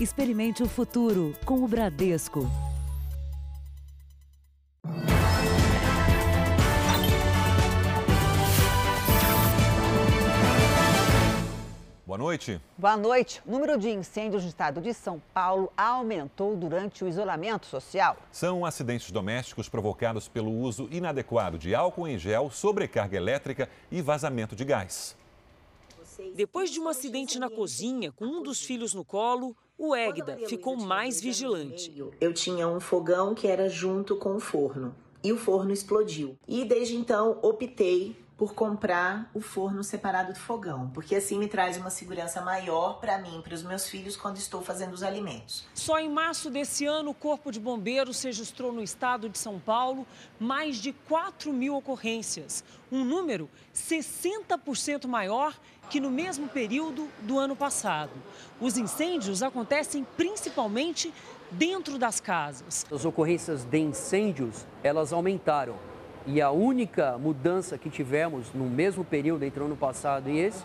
Experimente o futuro com o Bradesco. Boa noite. Boa noite. O número de incêndios no estado de São Paulo aumentou durante o isolamento social. São acidentes domésticos provocados pelo uso inadequado de álcool em gel, sobrecarga elétrica e vazamento de gás. Depois de um acidente na cozinha, com um dos filhos no colo, o Égida ficou mais vigilante. Eu tinha um fogão que era junto com o forno e o forno explodiu. E desde então optei por comprar o forno separado do fogão, porque assim me traz uma segurança maior para mim, para os meus filhos, quando estou fazendo os alimentos. Só em março desse ano, o Corpo de Bombeiros registrou no estado de São Paulo mais de 4 mil ocorrências, um número 60% maior que no mesmo período do ano passado. Os incêndios acontecem principalmente dentro das casas. As ocorrências de incêndios, elas aumentaram. E a única mudança que tivemos no mesmo período entre o ano passado e esse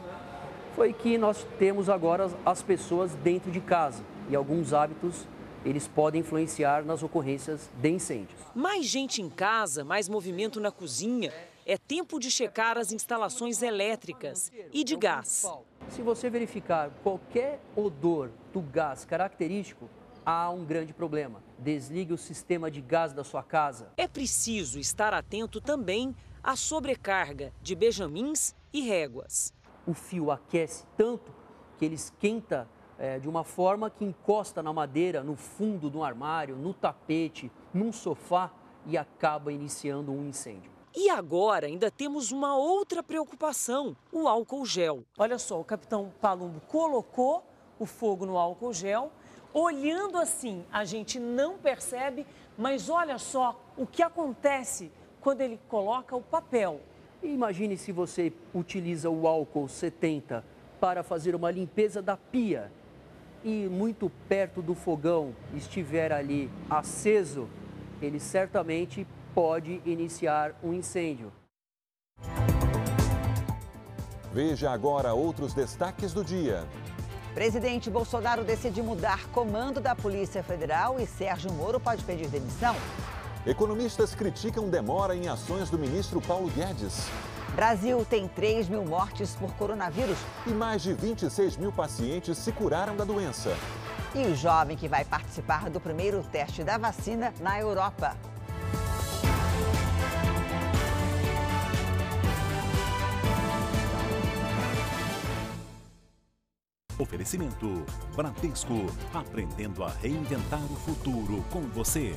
foi que nós temos agora as pessoas dentro de casa e alguns hábitos eles podem influenciar nas ocorrências de incêndios. Mais gente em casa, mais movimento na cozinha. É tempo de checar as instalações elétricas e de gás. Se você verificar qualquer odor do gás característico, há um grande problema. Desligue o sistema de gás da sua casa. É preciso estar atento também à sobrecarga de benjamins e réguas. O fio aquece tanto que ele esquenta é, de uma forma que encosta na madeira, no fundo do armário, no tapete, num sofá e acaba iniciando um incêndio. E agora ainda temos uma outra preocupação: o álcool gel. Olha só, o capitão Palumbo colocou o fogo no álcool gel Olhando assim, a gente não percebe, mas olha só o que acontece quando ele coloca o papel. Imagine se você utiliza o álcool 70 para fazer uma limpeza da pia e muito perto do fogão estiver ali aceso, ele certamente pode iniciar um incêndio. Veja agora outros destaques do dia. Presidente Bolsonaro decide mudar comando da Polícia Federal e Sérgio Moro pode pedir demissão. Economistas criticam demora em ações do ministro Paulo Guedes. Brasil tem 3 mil mortes por coronavírus. E mais de 26 mil pacientes se curaram da doença. E o jovem que vai participar do primeiro teste da vacina na Europa. Oferecimento Bradesco, aprendendo a reinventar o futuro com você.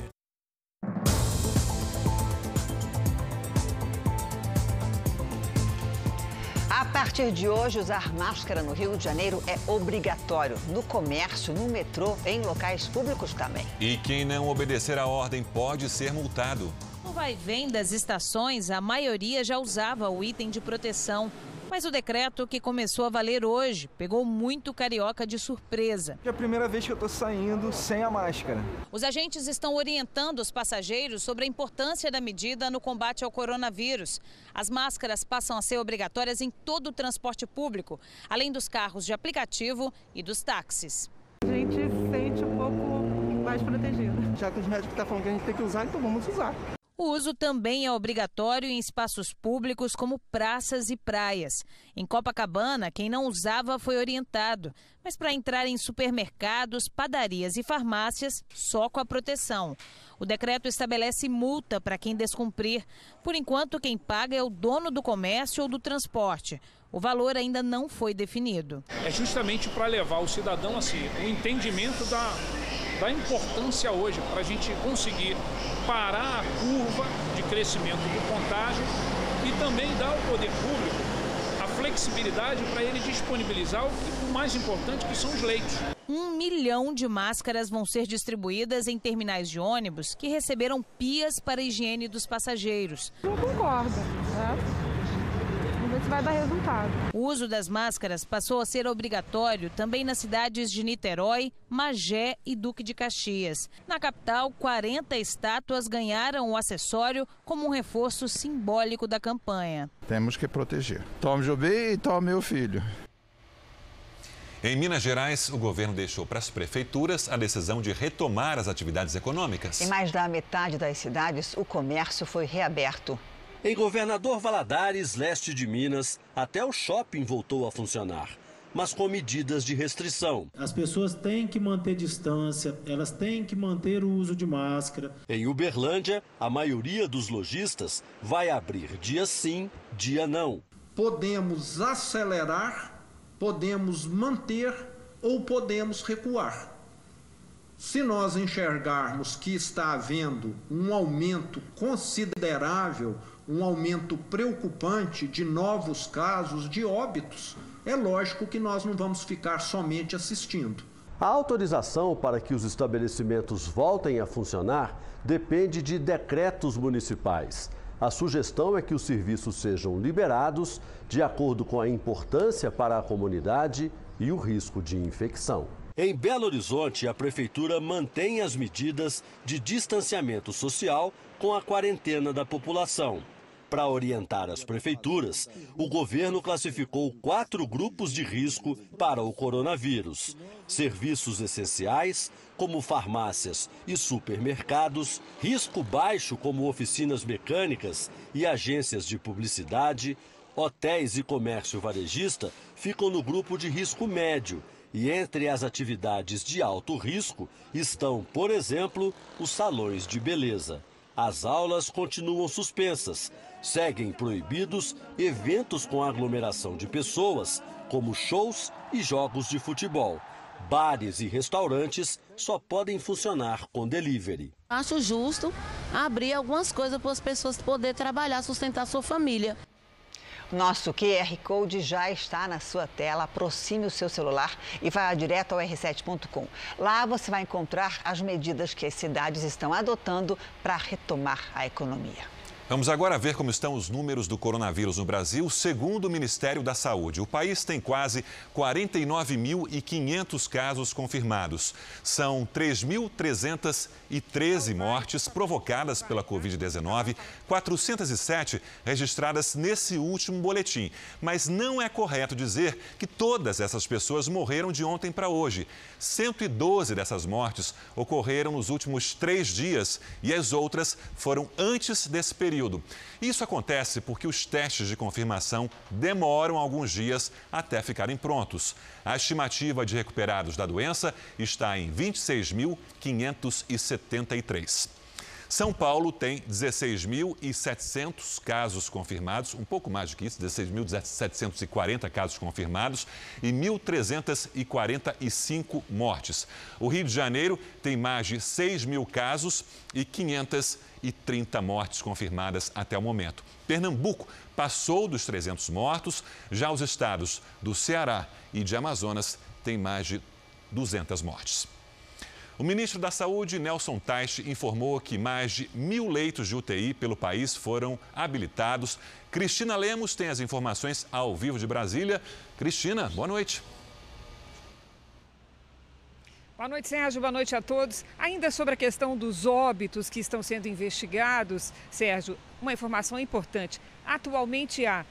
A partir de hoje, usar máscara no Rio de Janeiro é obrigatório. No comércio, no metrô, em locais públicos também. E quem não obedecer a ordem pode ser multado. No vai-vem das estações, a maioria já usava o item de proteção. Mas o decreto que começou a valer hoje pegou muito carioca de surpresa. É a primeira vez que eu estou saindo sem a máscara. Os agentes estão orientando os passageiros sobre a importância da medida no combate ao coronavírus. As máscaras passam a ser obrigatórias em todo o transporte público, além dos carros de aplicativo e dos táxis. A gente se sente um pouco mais protegido. Já que os médicos estão falando que a gente tem que usar, então vamos usar. O uso também é obrigatório em espaços públicos como praças e praias. Em Copacabana, quem não usava foi orientado, mas para entrar em supermercados, padarias e farmácias, só com a proteção. O decreto estabelece multa para quem descumprir. Por enquanto, quem paga é o dono do comércio ou do transporte. O valor ainda não foi definido. É justamente para levar o cidadão assim, o entendimento da da importância hoje para a gente conseguir parar a curva de crescimento do contágio e também dar ao poder público a flexibilidade para ele disponibilizar o, que, o mais importante que são os leitos. Um milhão de máscaras vão ser distribuídas em terminais de ônibus que receberam pias para a higiene dos passageiros. Não concordo, né? Se vai dar resultado. O uso das máscaras passou a ser obrigatório também nas cidades de Niterói, Magé e Duque de Caxias. Na capital, 40 estátuas ganharam o acessório como um reforço simbólico da campanha. Temos que proteger. Tome Jobim e tome meu filho. Em Minas Gerais, o governo deixou para as prefeituras a decisão de retomar as atividades econômicas. Em mais da metade das cidades, o comércio foi reaberto. Em Governador Valadares, leste de Minas, até o shopping voltou a funcionar mas com medidas de restrição. As pessoas têm que manter distância, elas têm que manter o uso de máscara. Em Uberlândia, a maioria dos lojistas vai abrir dia sim, dia não. Podemos acelerar, podemos manter ou podemos recuar. Se nós enxergarmos que está havendo um aumento considerável, um aumento preocupante de novos casos de óbitos, é lógico que nós não vamos ficar somente assistindo. A autorização para que os estabelecimentos voltem a funcionar depende de decretos municipais. A sugestão é que os serviços sejam liberados de acordo com a importância para a comunidade e o risco de infecção. Em Belo Horizonte, a prefeitura mantém as medidas de distanciamento social com a quarentena da população. Para orientar as prefeituras, o governo classificou quatro grupos de risco para o coronavírus: serviços essenciais, como farmácias e supermercados, risco baixo, como oficinas mecânicas e agências de publicidade, hotéis e comércio varejista ficam no grupo de risco médio. E entre as atividades de alto risco estão, por exemplo, os salões de beleza. As aulas continuam suspensas, Seguem proibidos eventos com aglomeração de pessoas, como shows e jogos de futebol. Bares e restaurantes só podem funcionar com delivery. Acho justo abrir algumas coisas para as pessoas poderem trabalhar, sustentar sua família. Nosso QR Code já está na sua tela. Aproxime o seu celular e vá direto ao r7.com. Lá você vai encontrar as medidas que as cidades estão adotando para retomar a economia. Vamos agora ver como estão os números do coronavírus no Brasil, segundo o Ministério da Saúde. O país tem quase 49.500 casos confirmados. São 3.313 mortes provocadas pela Covid-19, 407 registradas nesse último boletim. Mas não é correto dizer que todas essas pessoas morreram de ontem para hoje. 112 dessas mortes ocorreram nos últimos três dias e as outras foram antes desse período período. Isso acontece porque os testes de confirmação demoram alguns dias até ficarem prontos. A estimativa de recuperados da doença está em 26.573. São Paulo tem 16.700 casos confirmados, um pouco mais do que isso, 16.740 casos confirmados e 1.345 mortes. O Rio de Janeiro tem mais de 6 mil casos e 530 mortes confirmadas até o momento. Pernambuco passou dos 300 mortos, já os estados do Ceará e de Amazonas têm mais de 200 mortes. O ministro da Saúde, Nelson Teich, informou que mais de mil leitos de UTI pelo país foram habilitados. Cristina Lemos tem as informações ao vivo de Brasília. Cristina, boa noite. Boa noite, Sérgio. Boa noite a todos. Ainda sobre a questão dos óbitos que estão sendo investigados, Sérgio, uma informação importante. Atualmente há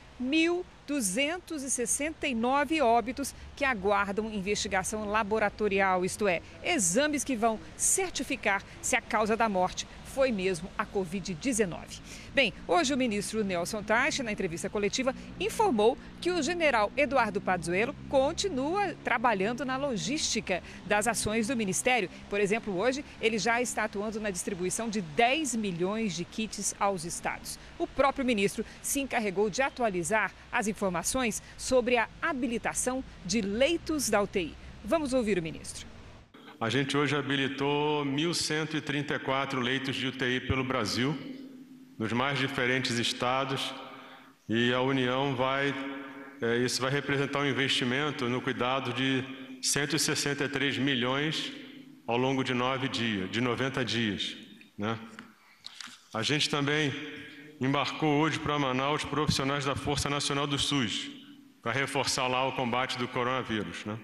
1.269 óbitos que aguardam investigação laboratorial, isto é, exames que vão certificar se a causa da morte foi mesmo a Covid-19. Bem, hoje o ministro Nelson Teich, na entrevista coletiva, informou que o general Eduardo Pazuello continua trabalhando na logística das ações do ministério. Por exemplo, hoje ele já está atuando na distribuição de 10 milhões de kits aos estados. O próprio ministro se encarregou de atualizar as informações sobre a habilitação de leitos da UTI. Vamos ouvir o ministro. A gente hoje habilitou 1.134 leitos de UTI pelo Brasil, nos mais diferentes estados, e a União vai, é, isso vai representar um investimento no cuidado de 163 milhões ao longo de nove dias, de 90 dias. Né? A gente também embarcou hoje para Manaus profissionais da Força Nacional do SUS, para reforçar lá o combate do coronavírus. Né?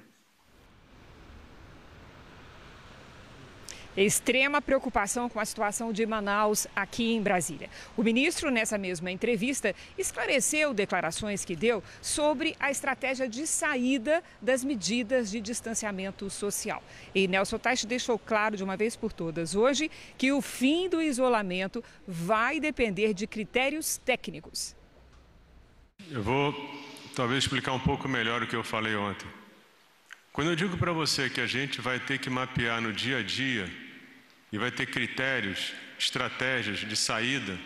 Extrema preocupação com a situação de Manaus aqui em Brasília. O ministro, nessa mesma entrevista, esclareceu declarações que deu sobre a estratégia de saída das medidas de distanciamento social. E Nelson Teich deixou claro de uma vez por todas hoje que o fim do isolamento vai depender de critérios técnicos. Eu vou talvez explicar um pouco melhor o que eu falei ontem. Quando eu digo para você que a gente vai ter que mapear no dia a dia e vai ter critérios, estratégias de saída,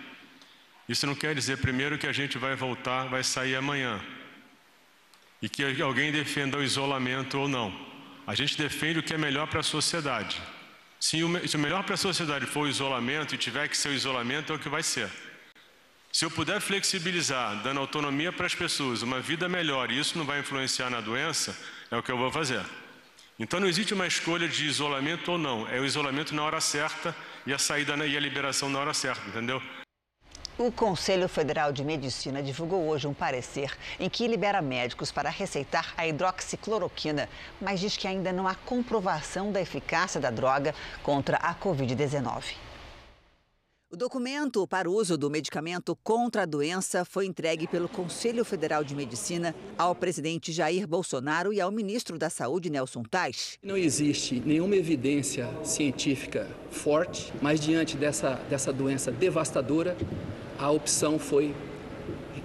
isso não quer dizer primeiro que a gente vai voltar, vai sair amanhã e que alguém defenda o isolamento ou não. A gente defende o que é melhor para a sociedade. Se o melhor para a sociedade for o isolamento e tiver que ser o isolamento, é o que vai ser. Se eu puder flexibilizar, dando autonomia para as pessoas, uma vida melhor, e isso não vai influenciar na doença, é o que eu vou fazer. Então não existe uma escolha de isolamento ou não, é o isolamento na hora certa e a saída e a liberação na hora certa, entendeu? O Conselho Federal de Medicina divulgou hoje um parecer em que libera médicos para receitar a hidroxicloroquina, mas diz que ainda não há comprovação da eficácia da droga contra a Covid-19. O documento para uso do medicamento contra a doença foi entregue pelo Conselho Federal de Medicina ao presidente Jair Bolsonaro e ao ministro da Saúde, Nelson Tais. Não existe nenhuma evidência científica forte, mas diante dessa, dessa doença devastadora, a opção foi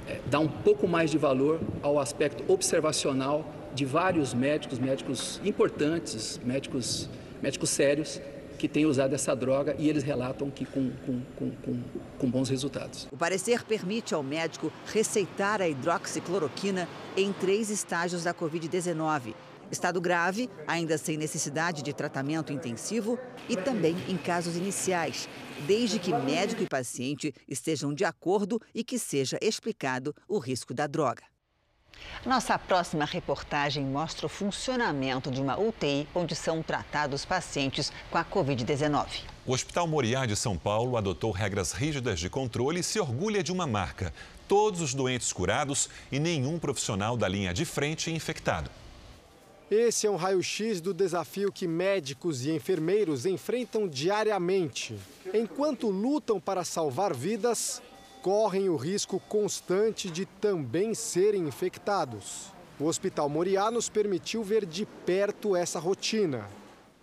é, dar um pouco mais de valor ao aspecto observacional de vários médicos, médicos importantes, médicos, médicos sérios, que têm usado essa droga e eles relatam que com, com, com, com, bons resultados. O parecer permite ao médico receitar a hidroxicloroquina em três estágios da Covid-19. Estado grave, ainda sem necessidade de tratamento intensivo, e também em casos iniciais, desde que médico e paciente estejam de acordo e que seja explicado o risco da droga. Nossa próxima reportagem mostra o funcionamento de uma UTI onde são tratados pacientes com a Covid-19. O Hospital Moriá de São Paulo adotou regras rígidas de controle e se orgulha de uma marca: todos os doentes curados e nenhum profissional da linha de frente infectado. Esse é um raio-x do desafio que médicos e enfermeiros enfrentam diariamente. Enquanto lutam para salvar vidas, correm o risco constante de também serem infectados. O Hospital Moriá nos permitiu ver de perto essa rotina.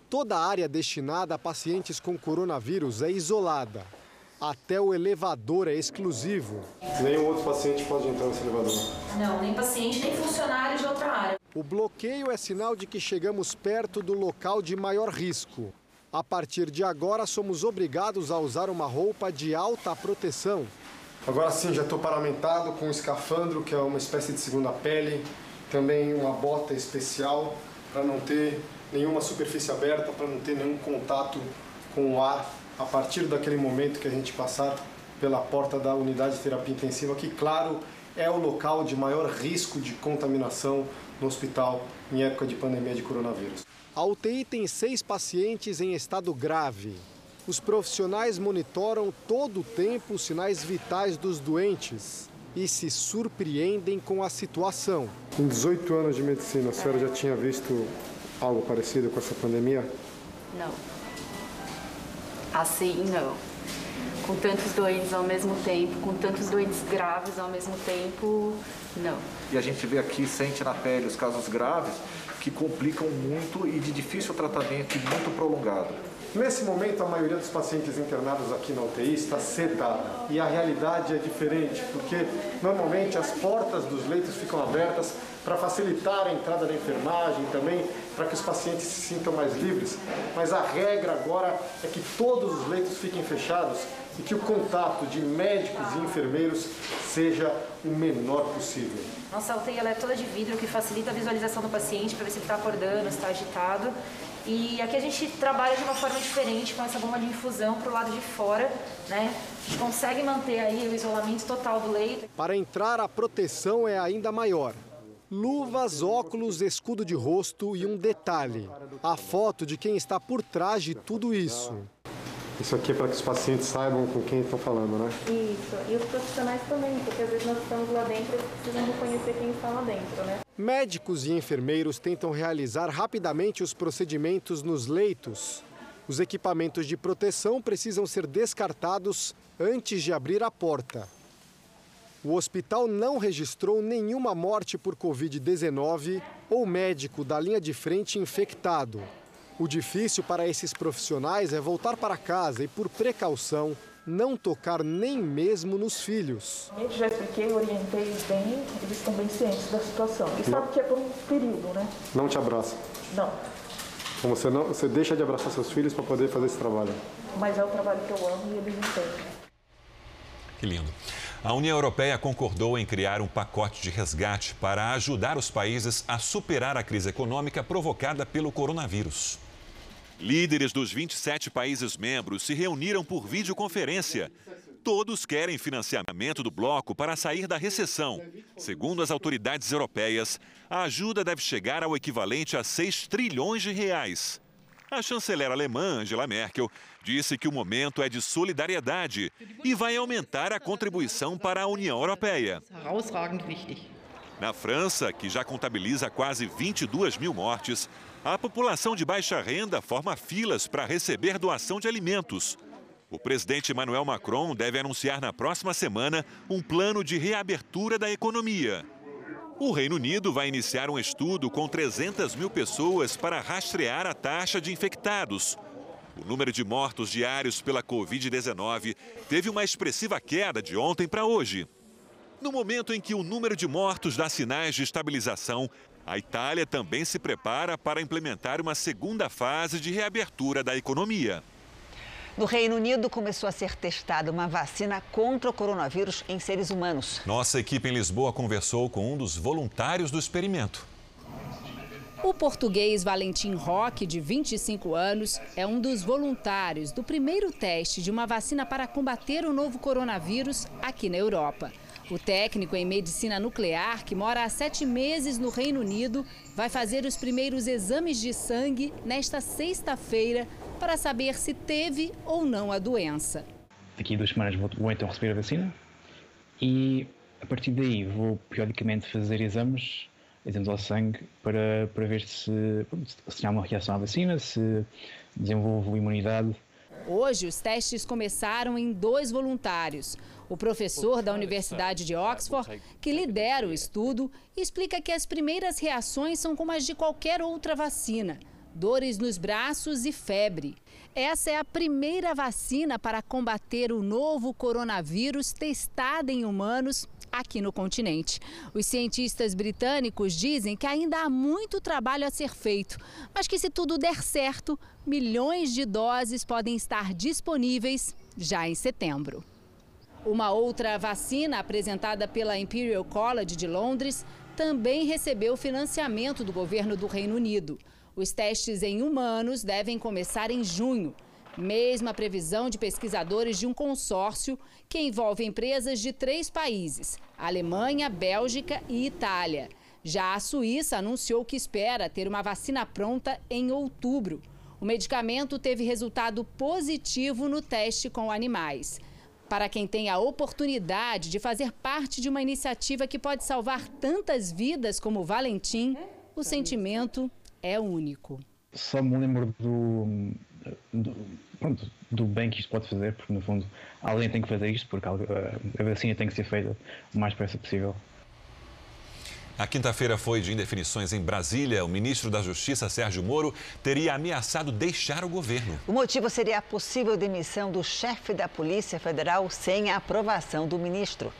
Toda a área destinada a pacientes com coronavírus é isolada. Até o elevador é exclusivo. Nenhum outro paciente pode entrar nesse elevador. Não, nem paciente, nem funcionário de outra área. O bloqueio é sinal de que chegamos perto do local de maior risco. A partir de agora, somos obrigados a usar uma roupa de alta proteção Agora sim, já estou paramentado com um escafandro, que é uma espécie de segunda pele, também uma bota especial para não ter nenhuma superfície aberta, para não ter nenhum contato com o ar a partir daquele momento que a gente passar pela porta da unidade de terapia intensiva, que, claro, é o local de maior risco de contaminação no hospital em época de pandemia de coronavírus. A UTI tem seis pacientes em estado grave. Os profissionais monitoram todo o tempo os sinais vitais dos doentes e se surpreendem com a situação. Em 18 anos de medicina, a senhora já tinha visto algo parecido com essa pandemia? Não. Assim, não. Com tantos doentes ao mesmo tempo, com tantos doentes graves ao mesmo tempo, não. E a gente vê aqui, sente na pele os casos graves que complicam muito e de difícil tratamento e muito prolongado. Nesse momento, a maioria dos pacientes internados aqui na UTI está sedada e a realidade é diferente, porque normalmente as portas dos leitos ficam abertas para facilitar a entrada da enfermagem também, para que os pacientes se sintam mais livres. Mas a regra agora é que todos os leitos fiquem fechados e que o contato de médicos e enfermeiros seja o menor possível. Nossa UTI ela é toda de vidro, que facilita a visualização do paciente para ver se ele está acordando, se está agitado. E aqui a gente trabalha de uma forma diferente com essa bomba de infusão para o lado de fora, né? A gente consegue manter aí o isolamento total do leito. Para entrar, a proteção é ainda maior. Luvas, óculos, escudo de rosto e um detalhe: a foto de quem está por trás de tudo isso. Isso aqui é para que os pacientes saibam com quem estão falando, né? Isso, e os profissionais também, porque às vezes nós estamos lá dentro e precisam reconhecer quem está lá dentro, né? Médicos e enfermeiros tentam realizar rapidamente os procedimentos nos leitos Os equipamentos de proteção precisam ser descartados antes de abrir a porta. O hospital não registrou nenhuma morte por Covid-19 ou médico da linha de frente infectado. O difícil para esses profissionais é voltar para casa e, por precaução, não tocar nem mesmo nos filhos. Eu já expliquei, orientei bem, eles estão bem cientes da situação. E sabe que é por um período, né? Não te abraça. Não, Como você não, você deixa de abraçar seus filhos para poder fazer esse trabalho. mas é o trabalho que eu amo e eles entendem. Que lindo. A União Europeia concordou em criar um pacote de resgate para ajudar os países a superar a crise econômica provocada pelo coronavírus. Líderes dos 27 países membros se reuniram por videoconferência. Todos querem financiamento do bloco para sair da recessão. Segundo as autoridades europeias, a ajuda deve chegar ao equivalente a 6 trilhões de reais. A chanceler alemã Angela Merkel disse que o momento é de solidariedade e vai aumentar a contribuição para a União Europeia. Na França, que já contabiliza quase 22 mil mortes, a população de baixa renda forma filas para receber doação de alimentos. O presidente Emmanuel Macron deve anunciar na próxima semana um plano de reabertura da economia. O Reino Unido vai iniciar um estudo com 300 mil pessoas para rastrear a taxa de infectados. O número de mortos diários pela Covid-19 teve uma expressiva queda de ontem para hoje. No momento em que o número de mortos dá sinais de estabilização, a Itália também se prepara para implementar uma segunda fase de reabertura da economia. No Reino Unido, começou a ser testada uma vacina contra o coronavírus em seres humanos. Nossa equipe em Lisboa conversou com um dos voluntários do experimento. O português Valentim Roque, de 25 anos, é um dos voluntários do primeiro teste de uma vacina para combater o novo coronavírus aqui na Europa. O técnico em medicina nuclear, que mora há sete meses no Reino Unido, vai fazer os primeiros exames de sangue nesta sexta-feira para saber se teve ou não a doença. Daqui a duas semanas vou, vou então receber a vacina e a partir daí vou periodicamente fazer exames, exames ao sangue, para, para ver se, se há uma reação à vacina, se desenvolvo imunidade. Hoje, os testes começaram em dois voluntários. O professor da Universidade de Oxford, que lidera o estudo, explica que as primeiras reações são como as de qualquer outra vacina: dores nos braços e febre. Essa é a primeira vacina para combater o novo coronavírus testada em humanos aqui no continente. Os cientistas britânicos dizem que ainda há muito trabalho a ser feito, mas que se tudo der certo, milhões de doses podem estar disponíveis já em setembro. Uma outra vacina apresentada pela Imperial College de Londres também recebeu financiamento do governo do Reino Unido. Os testes em humanos devem começar em junho. Mesma previsão de pesquisadores de um consórcio que envolve empresas de três países: Alemanha, Bélgica e Itália. Já a Suíça anunciou que espera ter uma vacina pronta em outubro. O medicamento teve resultado positivo no teste com animais. Para quem tem a oportunidade de fazer parte de uma iniciativa que pode salvar tantas vidas como o Valentim, o sentimento é único. Só me lembro do, do, pronto, do bem que isto pode fazer, porque no fundo alguém tem que fazer isto, porque a, a vacina tem que ser feita o mais depressa possível. A quinta-feira foi de indefinições em Brasília. O ministro da Justiça, Sérgio Moro, teria ameaçado deixar o governo. O motivo seria a possível demissão do chefe da Polícia Federal sem a aprovação do ministro.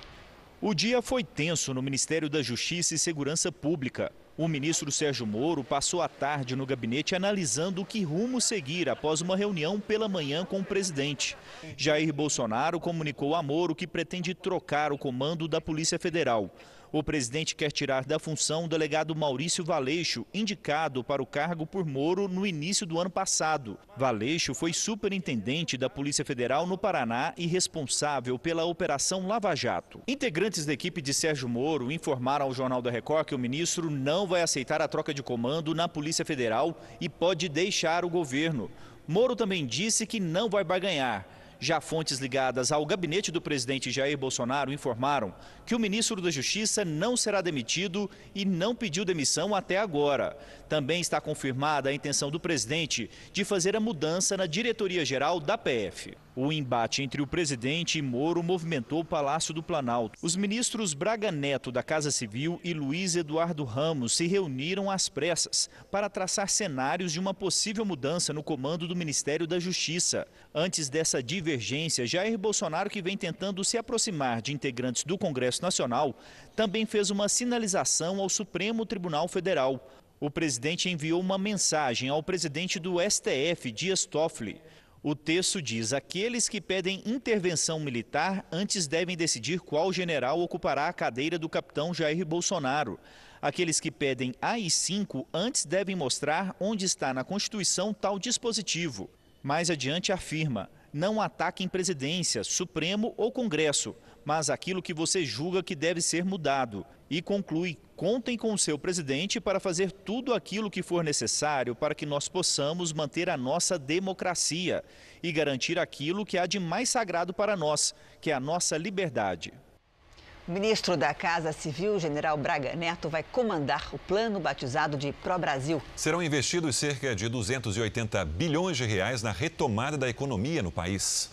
O dia foi tenso no Ministério da Justiça e Segurança Pública. O ministro Sérgio Moro passou a tarde no gabinete analisando que rumo seguir após uma reunião pela manhã com o presidente. Jair Bolsonaro comunicou a Moro que pretende trocar o comando da Polícia Federal. O presidente quer tirar da função o delegado Maurício Valeixo, indicado para o cargo por Moro no início do ano passado. Valeixo foi superintendente da Polícia Federal no Paraná e responsável pela Operação Lava Jato. Integrantes da equipe de Sérgio Moro informaram ao Jornal da Record que o ministro não vai aceitar a troca de comando na Polícia Federal e pode deixar o governo. Moro também disse que não vai barganhar. Já fontes ligadas ao gabinete do presidente Jair Bolsonaro informaram que o ministro da Justiça não será demitido e não pediu demissão até agora. Também está confirmada a intenção do presidente de fazer a mudança na diretoria geral da PF. O embate entre o presidente e Moro movimentou o Palácio do Planalto. Os ministros Braga Neto da Casa Civil e Luiz Eduardo Ramos se reuniram às pressas para traçar cenários de uma possível mudança no comando do Ministério da Justiça. Antes dessa divergência, Jair Bolsonaro, que vem tentando se aproximar de integrantes do Congresso Nacional, também fez uma sinalização ao Supremo Tribunal Federal. O presidente enviou uma mensagem ao presidente do STF, Dias Toffoli. O texto diz: aqueles que pedem intervenção militar antes devem decidir qual general ocupará a cadeira do capitão Jair Bolsonaro. Aqueles que pedem AI-5 antes devem mostrar onde está na Constituição tal dispositivo. Mais adiante afirma: não ataquem presidência, Supremo ou Congresso, mas aquilo que você julga que deve ser mudado. E conclui: contem com o seu presidente para fazer tudo aquilo que for necessário para que nós possamos manter a nossa democracia e garantir aquilo que há de mais sagrado para nós, que é a nossa liberdade. O ministro da Casa Civil, general Braga Neto, vai comandar o plano batizado de Pro Brasil. Serão investidos cerca de 280 bilhões de reais na retomada da economia no país.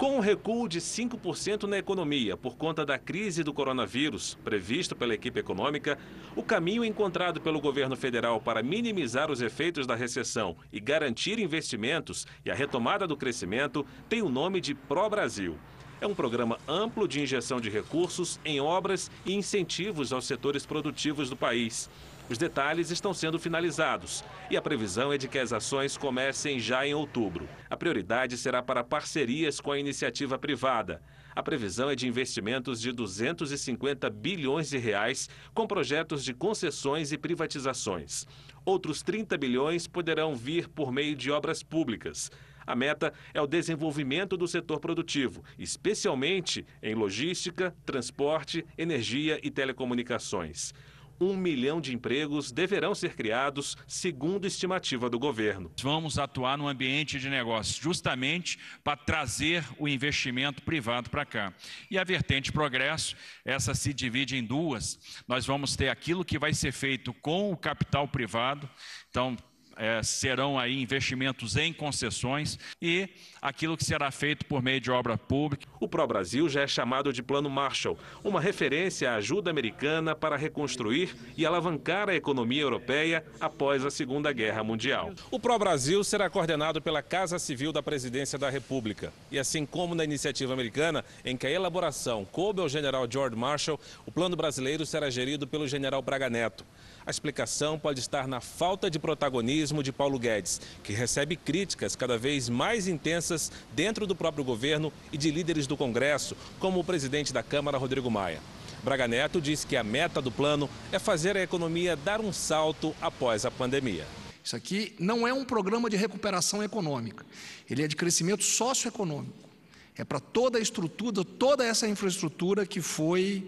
Com um recuo de 5% na economia por conta da crise do coronavírus, previsto pela equipe econômica, o caminho encontrado pelo governo federal para minimizar os efeitos da recessão e garantir investimentos e a retomada do crescimento tem o nome de Pro Brasil. É um programa amplo de injeção de recursos em obras e incentivos aos setores produtivos do país. Os detalhes estão sendo finalizados e a previsão é de que as ações comecem já em outubro. A prioridade será para parcerias com a iniciativa privada. A previsão é de investimentos de 250 bilhões de reais com projetos de concessões e privatizações. Outros 30 bilhões poderão vir por meio de obras públicas. A meta é o desenvolvimento do setor produtivo, especialmente em logística, transporte, energia e telecomunicações. Um milhão de empregos deverão ser criados, segundo estimativa do governo. Vamos atuar no ambiente de negócios, justamente para trazer o investimento privado para cá. E a vertente progresso, essa se divide em duas. Nós vamos ter aquilo que vai ser feito com o capital privado, então é, serão aí investimentos em concessões e aquilo que será feito por meio de obra pública. O Pro Brasil já é chamado de Plano Marshall, uma referência à ajuda americana para reconstruir e alavancar a economia europeia após a Segunda Guerra Mundial. O Pro Brasil será coordenado pela Casa Civil da Presidência da República. E assim como na iniciativa americana, em que a elaboração coube ao general George Marshall, o plano brasileiro será gerido pelo general Braga Neto. A explicação pode estar na falta de protagonismo de Paulo Guedes, que recebe críticas cada vez mais intensas dentro do próprio governo e de líderes do Congresso, como o presidente da Câmara, Rodrigo Maia. Braga Neto diz que a meta do plano é fazer a economia dar um salto após a pandemia. Isso aqui não é um programa de recuperação econômica, ele é de crescimento socioeconômico. É para toda a estrutura, toda essa infraestrutura que foi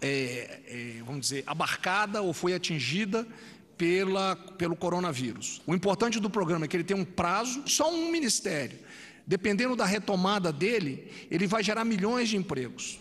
é, é, vamos dizer, abarcada ou foi atingida pela, pelo coronavírus. O importante do programa é que ele tem um prazo, só um ministério. Dependendo da retomada dele, ele vai gerar milhões de empregos.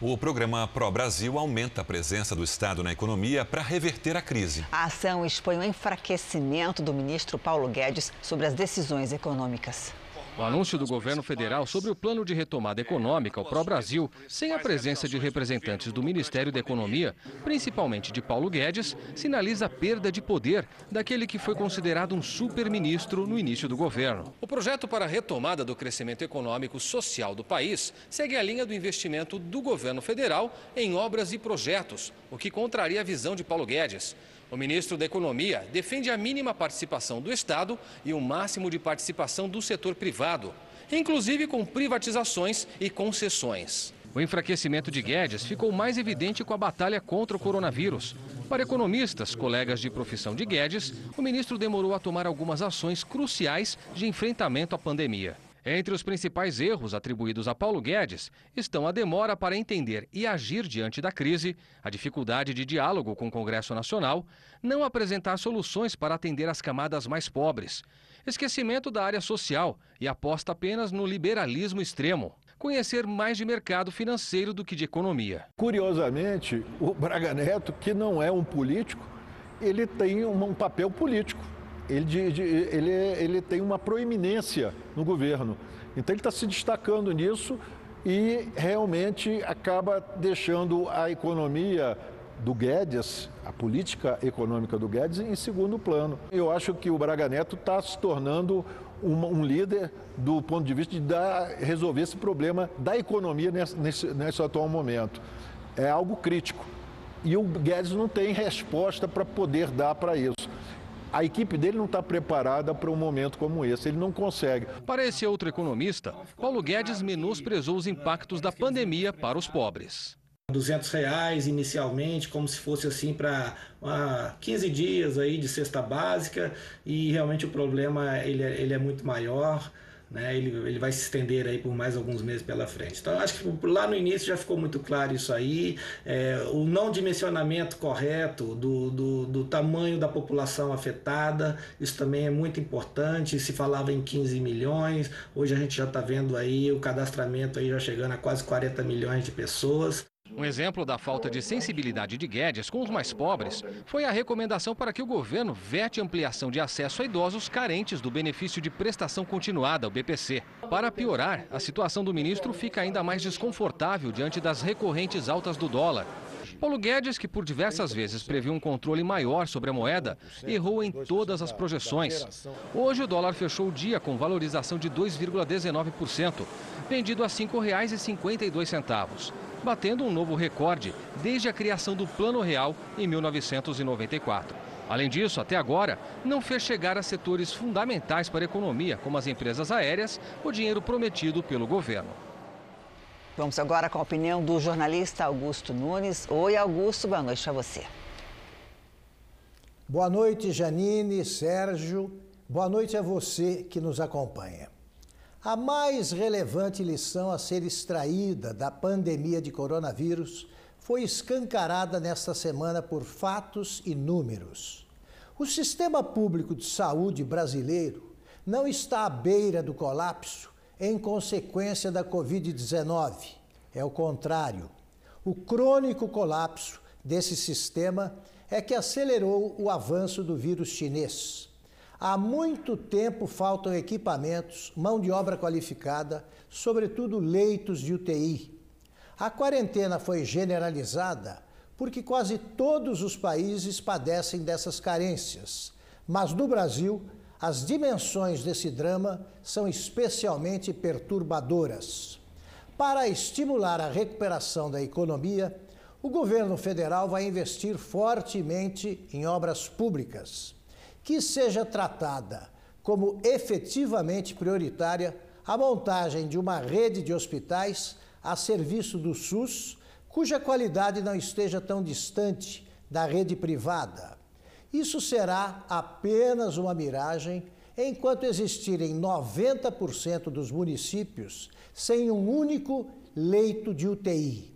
O programa Pro Brasil aumenta a presença do Estado na economia para reverter a crise. A ação expõe o enfraquecimento do ministro Paulo Guedes sobre as decisões econômicas. O anúncio do governo federal sobre o plano de retomada econômica, o Pro-Brasil, sem a presença de representantes do Ministério da Economia, principalmente de Paulo Guedes, sinaliza a perda de poder daquele que foi considerado um super-ministro no início do governo. O projeto para a retomada do crescimento econômico social do país segue a linha do investimento do governo federal em obras e projetos, o que contraria a visão de Paulo Guedes. O ministro da Economia defende a mínima participação do Estado e o máximo de participação do setor privado, inclusive com privatizações e concessões. O enfraquecimento de Guedes ficou mais evidente com a batalha contra o coronavírus. Para economistas, colegas de profissão de Guedes, o ministro demorou a tomar algumas ações cruciais de enfrentamento à pandemia. Entre os principais erros atribuídos a Paulo Guedes estão a demora para entender e agir diante da crise, a dificuldade de diálogo com o Congresso Nacional, não apresentar soluções para atender as camadas mais pobres, esquecimento da área social e aposta apenas no liberalismo extremo. Conhecer mais de mercado financeiro do que de economia. Curiosamente, o Braga Neto, que não é um político, ele tem um papel político ele, ele, ele tem uma proeminência no governo. Então ele está se destacando nisso e realmente acaba deixando a economia do Guedes, a política econômica do Guedes, em segundo plano. Eu acho que o Braga Neto está se tornando um, um, líder do ponto de vista de dar, resolver esse problema da economia nesse, nesse, nesse atual momento. É algo crítico. E o Guedes não tem resposta para poder dar para isso a equipe dele não está preparada para um momento como esse, ele não consegue. Para esse outro economista, Paulo Guedes menosprezou os impactos da pandemia para os pobres. 200 reais inicialmente, como se fosse assim para uh, 15 dias aí de cesta básica e realmente o problema ele é, ele é muito maior né? Ele, ele vai se estender aí por mais alguns meses pela frente. Então, acho que lá no início já ficou muito claro isso aí. É, o não dimensionamento correto do, do, do, tamanho da população afetada, isso também é muito importante. Se falava em 15 milhões, hoje a gente já está vendo aí o cadastramento aí já chegando a quase 40 milhões de pessoas. Um exemplo da falta de sensibilidade de Guedes com os mais pobres foi a recomendação para que o governo vete ampliação de acesso a idosos carentes do benefício de prestação continuada, o BPC. Para piorar, a situação do ministro fica ainda mais desconfortável diante das recorrentes altas do dólar. Paulo Guedes, que por diversas vezes previu um controle maior sobre a moeda, errou em todas as projeções. Hoje o dólar fechou o dia com valorização de 2,19%, vendido a R$ 5,52 batendo um novo recorde desde a criação do Plano Real em 1994. Além disso, até agora, não fez chegar a setores fundamentais para a economia, como as empresas aéreas, o dinheiro prometido pelo governo. Vamos agora com a opinião do jornalista Augusto Nunes. Oi, Augusto, boa noite a você. Boa noite, Janine, Sérgio. Boa noite a você que nos acompanha. A mais relevante lição a ser extraída da pandemia de coronavírus foi escancarada nesta semana por fatos e números. O sistema público de saúde brasileiro não está à beira do colapso em consequência da Covid-19. É o contrário. O crônico colapso desse sistema é que acelerou o avanço do vírus chinês. Há muito tempo faltam equipamentos, mão de obra qualificada, sobretudo leitos de UTI. A quarentena foi generalizada porque quase todos os países padecem dessas carências. Mas no Brasil, as dimensões desse drama são especialmente perturbadoras. Para estimular a recuperação da economia, o governo federal vai investir fortemente em obras públicas que seja tratada como efetivamente prioritária a montagem de uma rede de hospitais a serviço do SUS, cuja qualidade não esteja tão distante da rede privada. Isso será apenas uma miragem enquanto existirem 90% dos municípios sem um único leito de UTI.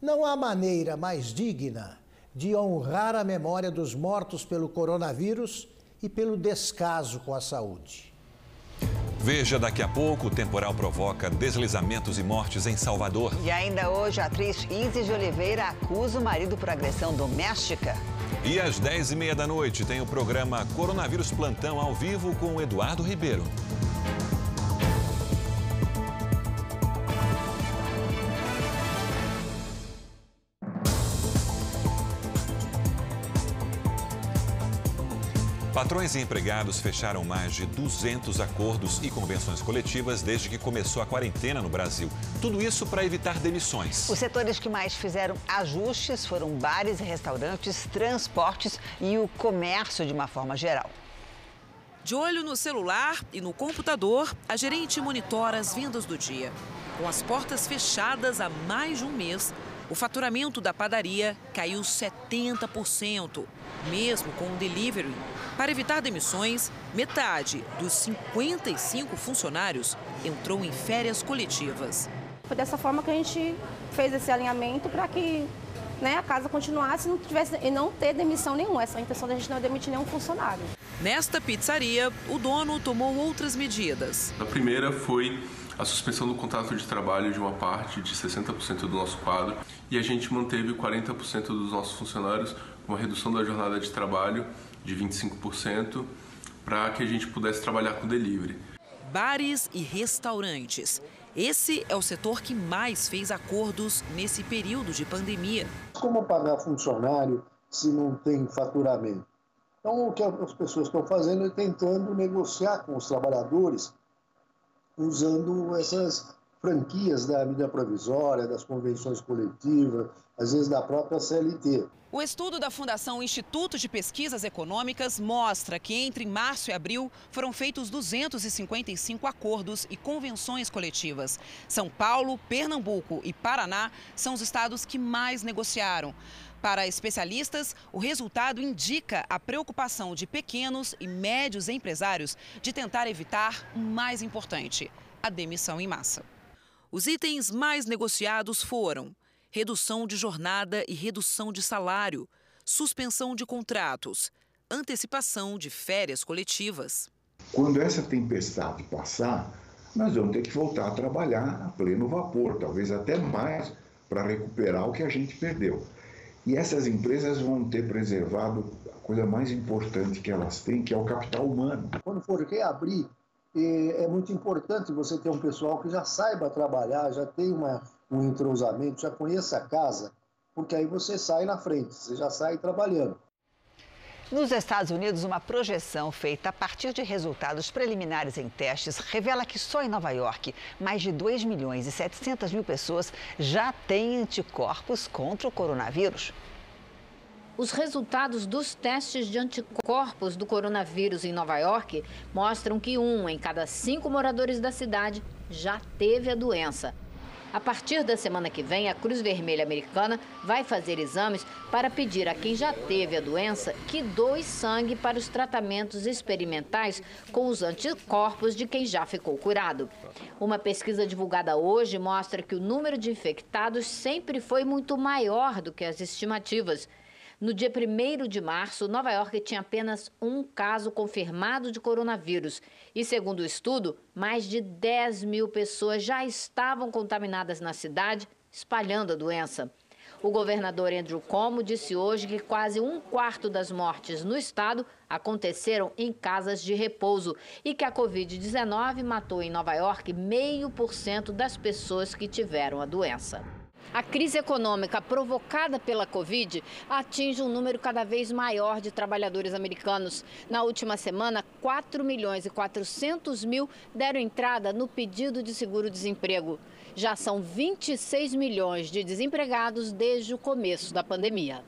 Não há maneira mais digna de honrar a memória dos mortos pelo coronavírus e pelo descaso com a saúde. Veja daqui a pouco, o temporal provoca deslizamentos e mortes em Salvador. E ainda hoje, a atriz Isis de Oliveira acusa o marido por agressão doméstica. E às 10h30 da noite tem o programa Coronavírus Plantão ao vivo com Eduardo Ribeiro. Patrões e empregados fecharam mais de 200 acordos e convenções coletivas desde que começou a quarentena no Brasil. Tudo isso para evitar demissões. Os setores que mais fizeram ajustes foram bares e restaurantes, transportes e o comércio de uma forma geral. De olho no celular e no computador, a gerente monitora as vendas do dia. Com as portas fechadas há mais de um mês, o faturamento da padaria caiu 70%, mesmo com o delivery Para evitar demissões, metade dos 55 funcionários entrou em férias coletivas. Foi dessa forma que a gente fez esse alinhamento para que né, a casa continuasse e não, tivesse, e não ter demissão nenhuma. Essa é a intenção da gente não demitir nenhum funcionário. Nesta pizzaria, o dono tomou outras medidas. A primeira foi a suspensão do contrato de trabalho de uma parte de 60% do nosso quadro e a gente manteve 40% dos nossos funcionários com uma redução da jornada de trabalho de 25% para que a gente pudesse trabalhar com delivery. Bares e restaurantes. Esse é o setor que mais fez acordos nesse período de pandemia. Como pagar funcionário se não tem faturamento? Então, o que as pessoas estão fazendo é tentando negociar com os trabalhadores, usando essas franquias da medida provisória, das convenções coletivas, às vezes da própria CLT. O estudo da Fundação Instituto de Pesquisas Econômicas mostra que entre março e abril foram feitos 255 acordos e convenções coletivas. São Paulo, Pernambuco e Paraná são os estados que mais negociaram. Para especialistas, o resultado indica a preocupação de pequenos e médios empresários de tentar evitar o mais importante: a demissão em massa. Os itens mais negociados foram redução de jornada e redução de salário, suspensão de contratos, antecipação de férias coletivas. Quando essa tempestade passar, nós vamos ter que voltar a trabalhar a pleno vapor, talvez até mais, para recuperar o que a gente perdeu. E essas empresas vão ter preservado a coisa mais importante que elas têm, que é o capital humano. Quando for reabrir, é muito importante você ter um pessoal que já saiba trabalhar, já tem uma, um entrosamento, já conheça a casa, porque aí você sai na frente, você já sai trabalhando. Nos Estados Unidos, uma projeção feita a partir de resultados preliminares em testes revela que só em Nova York, mais de 2 milhões e 700 mil pessoas já têm anticorpos contra o coronavírus. Os resultados dos testes de anticorpos do coronavírus em Nova York mostram que um em cada cinco moradores da cidade já teve a doença. A partir da semana que vem, a Cruz Vermelha Americana vai fazer exames para pedir a quem já teve a doença que doe sangue para os tratamentos experimentais com os anticorpos de quem já ficou curado. Uma pesquisa divulgada hoje mostra que o número de infectados sempre foi muito maior do que as estimativas. No dia 1 de março, Nova York tinha apenas um caso confirmado de coronavírus. E, segundo o estudo, mais de 10 mil pessoas já estavam contaminadas na cidade, espalhando a doença. O governador Andrew Cuomo disse hoje que quase um quarto das mortes no estado aconteceram em casas de repouso e que a Covid-19 matou em Nova York meio por cento das pessoas que tiveram a doença. A crise econômica provocada pela Covid atinge um número cada vez maior de trabalhadores americanos. Na última semana, 4 milhões e 400 mil deram entrada no pedido de seguro-desemprego. Já são 26 milhões de desempregados desde o começo da pandemia.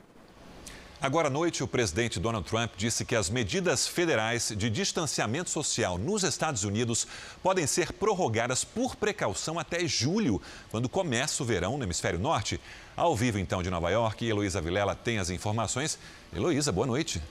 Agora à noite, o presidente Donald Trump disse que as medidas federais de distanciamento social nos Estados Unidos podem ser prorrogadas por precaução até julho, quando começa o verão no hemisfério norte. Ao vivo, então, de Nova York, Heloísa Vilela tem as informações. Heloísa, boa noite.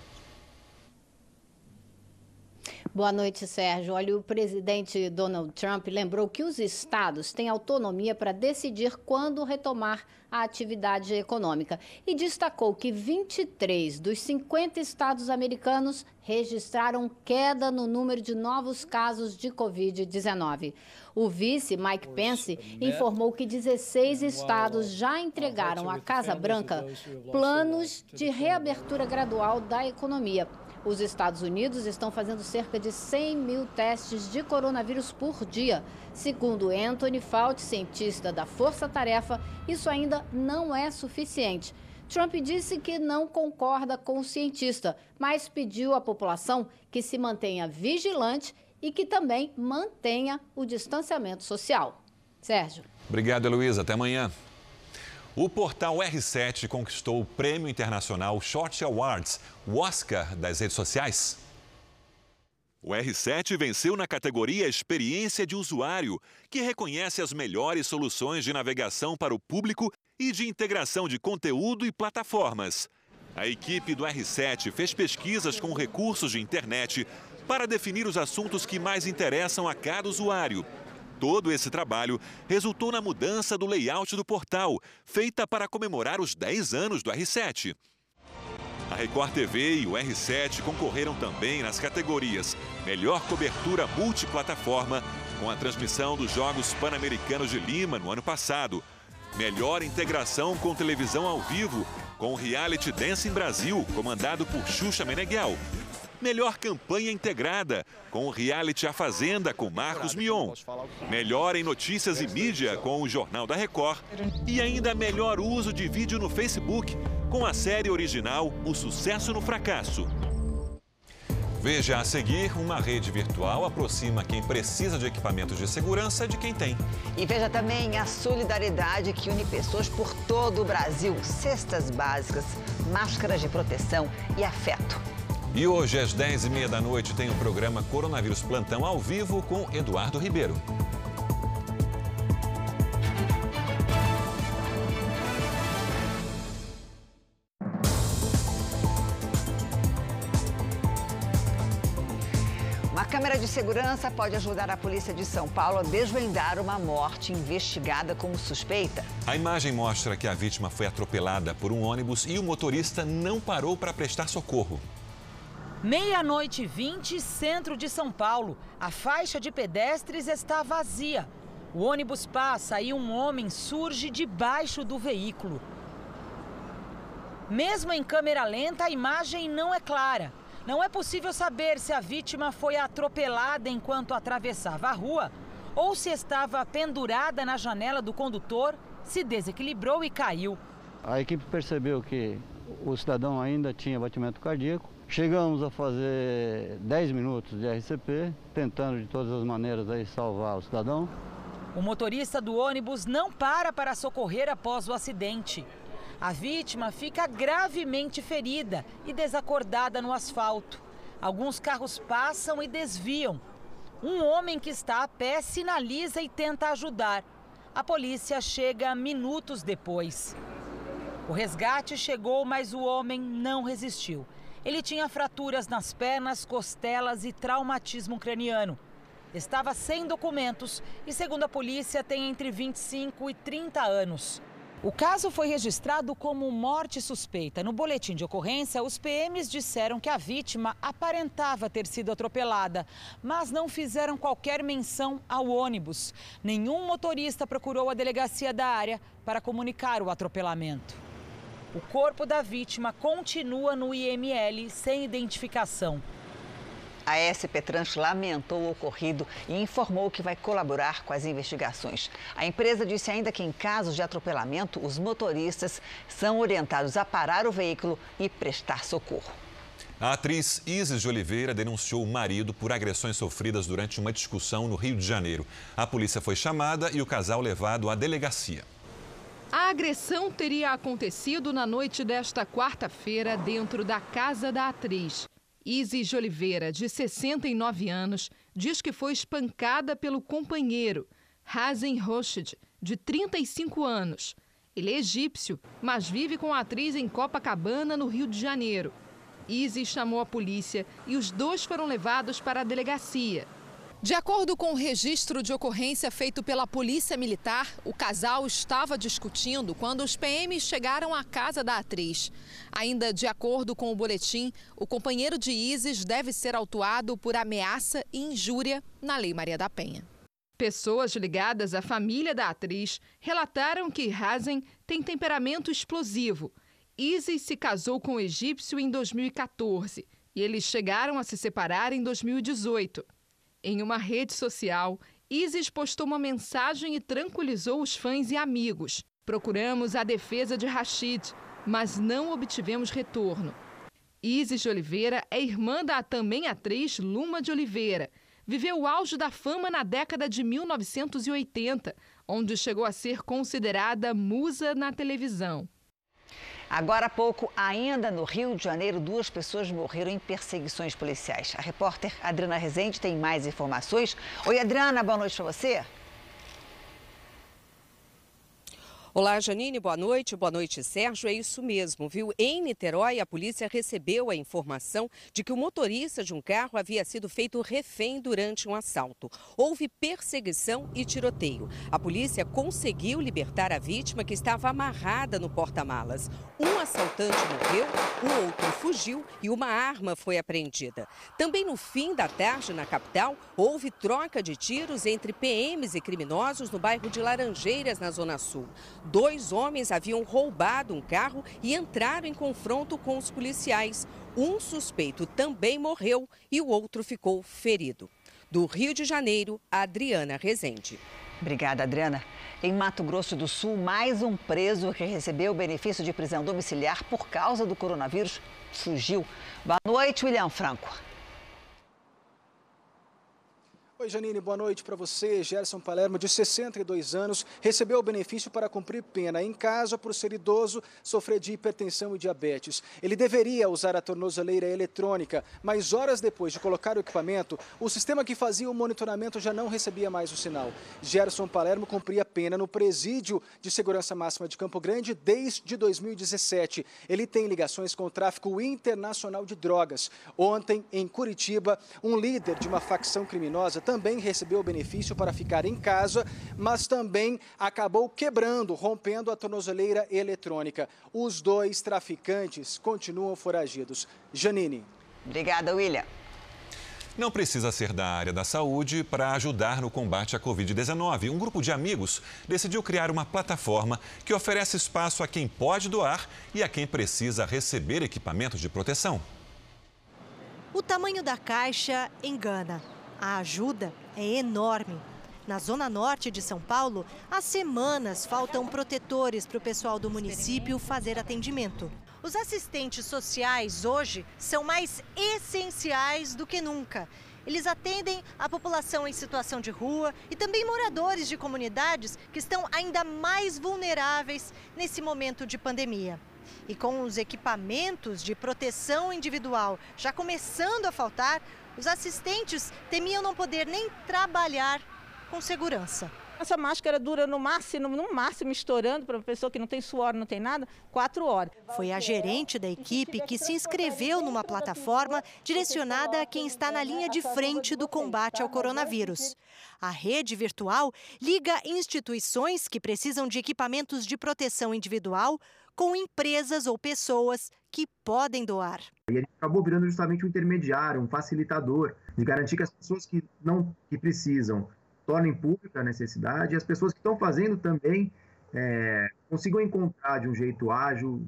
Boa noite, Sérgio. Olha, o presidente Donald Trump lembrou que os estados têm autonomia para decidir quando retomar a atividade econômica e destacou que 23 dos 50 estados americanos registraram queda no número de novos casos de Covid-19. O vice, Mike Pence, informou que 16 estados já entregaram à Casa Branca planos de reabertura gradual da economia. Os Estados Unidos estão fazendo cerca de 100 mil testes de coronavírus por dia. Segundo Anthony Fauci, cientista da Força Tarefa, isso ainda não é suficiente. Trump disse que não concorda com o cientista, mas pediu à população que se mantenha vigilante e que também mantenha o distanciamento social. Sérgio. Obrigado, Heloísa. Até amanhã. O portal R7 conquistou o Prêmio Internacional Short Awards, o Oscar das redes sociais. O R7 venceu na categoria Experiência de Usuário, que reconhece as melhores soluções de navegação para o público e de integração de conteúdo e plataformas. A equipe do R7 fez pesquisas com recursos de internet para definir os assuntos que mais interessam a cada usuário. Todo esse trabalho resultou na mudança do layout do portal, feita para comemorar os 10 anos do R7. A Record TV e o R7 concorreram também nas categorias Melhor Cobertura Multiplataforma, com a transmissão dos Jogos Pan-Americanos de Lima no ano passado. Melhor integração com televisão ao vivo, com o reality Dance em Brasil, comandado por Xuxa Meneghel. Melhor campanha integrada, com o reality A Fazenda com Marcos Mion. Melhor em notícias e mídia com o Jornal da Record. E ainda melhor uso de vídeo no Facebook, com a série original O Sucesso no Fracasso. Veja a seguir, uma rede virtual aproxima quem precisa de equipamentos de segurança de quem tem. E veja também a solidariedade que une pessoas por todo o Brasil. Cestas básicas, máscaras de proteção e afeto. E hoje, às 10h30 da noite, tem o programa Coronavírus Plantão ao vivo com Eduardo Ribeiro. Uma câmera de segurança pode ajudar a polícia de São Paulo a desvendar uma morte investigada como suspeita. A imagem mostra que a vítima foi atropelada por um ônibus e o motorista não parou para prestar socorro. Meia-noite 20, centro de São Paulo. A faixa de pedestres está vazia. O ônibus passa e um homem surge debaixo do veículo. Mesmo em câmera lenta, a imagem não é clara. Não é possível saber se a vítima foi atropelada enquanto atravessava a rua ou se estava pendurada na janela do condutor, se desequilibrou e caiu. A equipe percebeu que o cidadão ainda tinha batimento cardíaco. Chegamos a fazer 10 minutos de RCP, tentando de todas as maneiras aí salvar o cidadão. O motorista do ônibus não para para socorrer após o acidente. A vítima fica gravemente ferida e desacordada no asfalto. Alguns carros passam e desviam. Um homem que está a pé sinaliza e tenta ajudar. A polícia chega minutos depois. O resgate chegou, mas o homem não resistiu. Ele tinha fraturas nas pernas, costelas e traumatismo craniano. Estava sem documentos e, segundo a polícia, tem entre 25 e 30 anos. O caso foi registrado como morte suspeita. No boletim de ocorrência, os PMs disseram que a vítima aparentava ter sido atropelada, mas não fizeram qualquer menção ao ônibus. Nenhum motorista procurou a delegacia da área para comunicar o atropelamento. O corpo da vítima continua no IML sem identificação. A SP Trans lamentou o ocorrido e informou que vai colaborar com as investigações. A empresa disse ainda que, em casos de atropelamento, os motoristas são orientados a parar o veículo e prestar socorro. A atriz Isis de Oliveira denunciou o marido por agressões sofridas durante uma discussão no Rio de Janeiro. A polícia foi chamada e o casal levado à delegacia. A agressão teria acontecido na noite desta quarta-feira dentro da casa da atriz. Isis de Oliveira, de 69 anos, diz que foi espancada pelo companheiro, Hazen Roshid, de 35 anos. Ele é egípcio, mas vive com a atriz em Copacabana, no Rio de Janeiro. Isis chamou a polícia e os dois foram levados para a delegacia. De acordo com o registro de ocorrência feito pela Polícia Militar, o casal estava discutindo quando os PMs chegaram à casa da atriz. Ainda de acordo com o boletim, o companheiro de Isis deve ser autuado por ameaça e injúria na Lei Maria da Penha. Pessoas ligadas à família da atriz relataram que Hazen tem temperamento explosivo. Isis se casou com o egípcio em 2014 e eles chegaram a se separar em 2018. Em uma rede social, Isis postou uma mensagem e tranquilizou os fãs e amigos. Procuramos a defesa de Rashid, mas não obtivemos retorno. Isis de Oliveira é irmã da também atriz Luma de Oliveira. Viveu o auge da fama na década de 1980, onde chegou a ser considerada musa na televisão. Agora há pouco, ainda no Rio de Janeiro, duas pessoas morreram em perseguições policiais. A repórter Adriana Rezende tem mais informações. Oi, Adriana, boa noite para você. Olá, Janine, boa noite. Boa noite, Sérgio. É isso mesmo, viu? Em Niterói, a polícia recebeu a informação de que o motorista de um carro havia sido feito refém durante um assalto. Houve perseguição e tiroteio. A polícia conseguiu libertar a vítima que estava amarrada no porta-malas. Um assaltante morreu, o outro fugiu e uma arma foi apreendida. Também no fim da tarde, na capital, houve troca de tiros entre PMs e criminosos no bairro de Laranjeiras, na Zona Sul. Dois homens haviam roubado um carro e entraram em confronto com os policiais. Um suspeito também morreu e o outro ficou ferido. Do Rio de Janeiro, Adriana Rezende. Obrigada, Adriana. Em Mato Grosso do Sul, mais um preso que recebeu o benefício de prisão domiciliar por causa do coronavírus fugiu. Boa noite, William Franco. Oi, Janine, boa noite para você. Gerson Palermo, de 62 anos, recebeu o benefício para cumprir pena em casa por ser idoso, sofrer de hipertensão e diabetes. Ele deveria usar a tornozeleira eletrônica, mas horas depois de colocar o equipamento, o sistema que fazia o monitoramento já não recebia mais o sinal. Gerson Palermo cumpria pena no presídio de segurança máxima de Campo Grande desde 2017. Ele tem ligações com o tráfico internacional de drogas. Ontem, em Curitiba, um líder de uma facção criminosa também recebeu o benefício para ficar em casa, mas também acabou quebrando, rompendo a tornozeleira eletrônica. Os dois traficantes continuam foragidos. Janine. Obrigada, William. Não precisa ser da área da saúde para ajudar no combate à Covid-19. Um grupo de amigos decidiu criar uma plataforma que oferece espaço a quem pode doar e a quem precisa receber equipamentos de proteção. O tamanho da caixa engana. A ajuda é enorme. Na zona norte de São Paulo, há semanas faltam protetores para o pessoal do município fazer atendimento. Os assistentes sociais hoje são mais essenciais do que nunca. Eles atendem a população em situação de rua e também moradores de comunidades que estão ainda mais vulneráveis nesse momento de pandemia. E com os equipamentos de proteção individual já começando a faltar, os assistentes temiam não poder nem trabalhar com segurança. Essa máscara dura no máximo, no máximo estourando para uma pessoa que não tem suor, não tem nada, quatro horas. Foi a gerente da equipe que se inscreveu numa plataforma direcionada a quem está na linha de frente do combate ao coronavírus. A rede virtual liga instituições que precisam de equipamentos de proteção individual com empresas ou pessoas que podem doar. E ele acabou virando justamente um intermediário, um facilitador, de garantir que as pessoas que não que precisam tornem pública a necessidade e as pessoas que estão fazendo também é, consigam encontrar de um jeito ágil,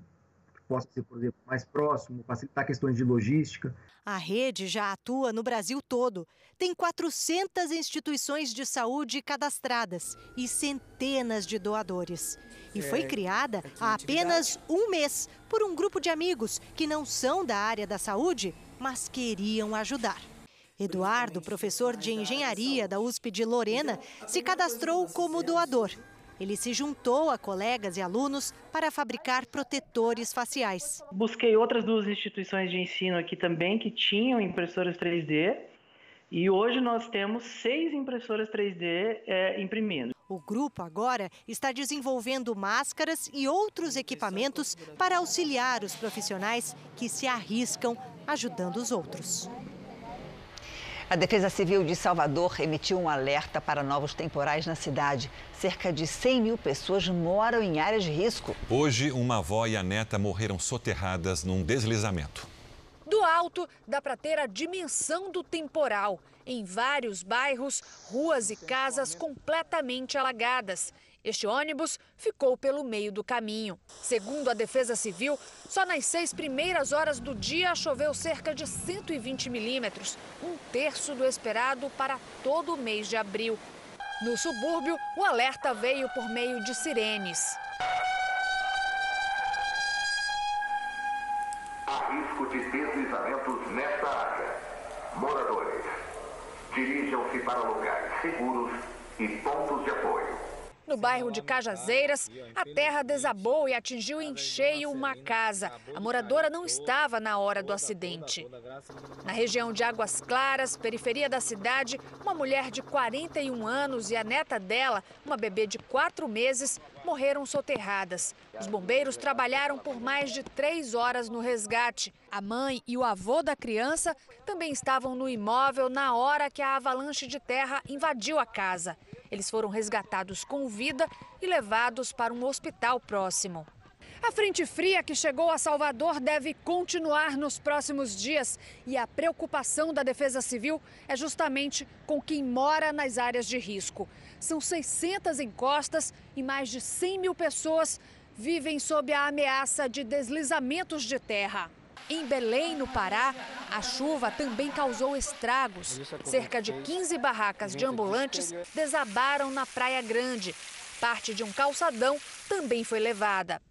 possa ser, por exemplo, mais próximo, facilitar questões de logística. A rede já atua no Brasil todo. Tem 400 instituições de saúde cadastradas e centenas de doadores. E foi criada há apenas um mês por um grupo de amigos que não são da área da saúde, mas queriam ajudar. Eduardo, professor de engenharia da USP de Lorena, se cadastrou como doador. Ele se juntou a colegas e alunos para fabricar protetores faciais. Busquei outras duas instituições de ensino aqui também que tinham impressoras 3D e hoje nós temos seis impressoras 3D é, imprimindo. O grupo agora está desenvolvendo máscaras e outros equipamentos para auxiliar os profissionais que se arriscam ajudando os outros. A Defesa Civil de Salvador emitiu um alerta para novos temporais na cidade. Cerca de 100 mil pessoas moram em áreas de risco. Hoje, uma avó e a neta morreram soterradas num deslizamento. Do alto, dá para ter a dimensão do temporal. Em vários bairros, ruas e casas completamente alagadas. Este ônibus ficou pelo meio do caminho. Segundo a Defesa Civil, só nas seis primeiras horas do dia choveu cerca de 120 milímetros, um terço do esperado para todo o mês de abril. No subúrbio, o alerta veio por meio de sirenes. Há risco de deslizamentos nesta área. Moradores, dirijam-se para locais seguros e pontos de apoio. No bairro de Cajazeiras, a terra desabou e atingiu em cheio uma casa. A moradora não estava na hora do acidente. Na região de Águas Claras, periferia da cidade, uma mulher de 41 anos e a neta dela, uma bebê de 4 meses, morreram soterradas. Os bombeiros trabalharam por mais de três horas no resgate. A mãe e o avô da criança também estavam no imóvel na hora que a avalanche de terra invadiu a casa. Eles foram resgatados com vida e levados para um hospital próximo. A frente fria que chegou a Salvador deve continuar nos próximos dias e a preocupação da Defesa Civil é justamente com quem mora nas áreas de risco. São 600 encostas e mais de 100 mil pessoas vivem sob a ameaça de deslizamentos de terra. Em Belém, no Pará, a chuva também causou estragos. Cerca de 15 barracas de ambulantes desabaram na Praia Grande. Parte de um calçadão também foi levada.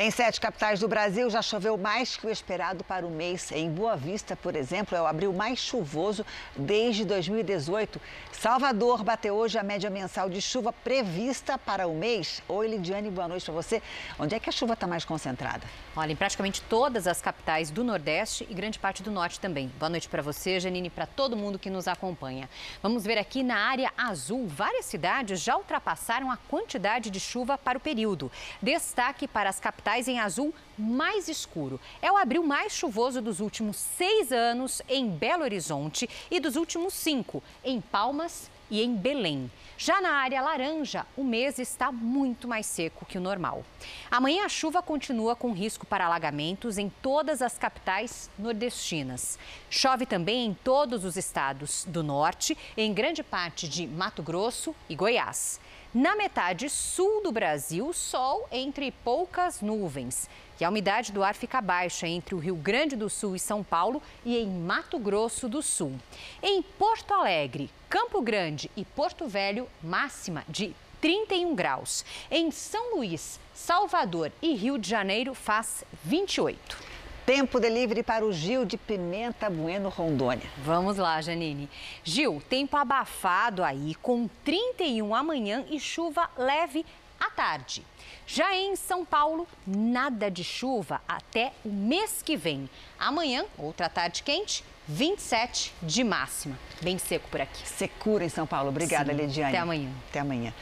Em sete capitais do Brasil já choveu mais que o esperado para o mês. Em Boa Vista, por exemplo, é o abril mais chuvoso desde 2018. Salvador bateu hoje a média mensal de chuva prevista para o mês. Oi, Lidiane, boa noite para você. Onde é que a chuva está mais concentrada? Olha, em praticamente todas as capitais do Nordeste e grande parte do Norte também. Boa noite para você, Janine, para todo mundo que nos acompanha. Vamos ver aqui na área azul. Várias cidades já ultrapassaram a quantidade de chuva para o período. Destaque para as capitais em azul mais escuro. É o abril mais chuvoso dos últimos seis anos em Belo Horizonte e dos últimos cinco em Palmas e em Belém. Já na área laranja, o mês está muito mais seco que o normal. Amanhã a chuva continua com risco para alagamentos em todas as capitais nordestinas. Chove também em todos os estados do norte, em grande parte de Mato Grosso e Goiás. Na metade sul do Brasil, sol entre poucas nuvens. E a umidade do ar fica baixa entre o Rio Grande do Sul e São Paulo e em Mato Grosso do Sul. Em Porto Alegre, Campo Grande e Porto Velho, máxima de 31 graus. Em São Luís, Salvador e Rio de Janeiro, faz 28. Tempo delivery para o Gil de Pimenta Bueno, Rondônia. Vamos lá, Janine. Gil, tempo abafado aí, com 31 amanhã e chuva leve à tarde. Já em São Paulo, nada de chuva até o mês que vem. Amanhã, outra tarde quente, 27 de máxima. Bem seco por aqui. Secura em São Paulo. Obrigada, Sim, Lidiane. Até amanhã. Até amanhã.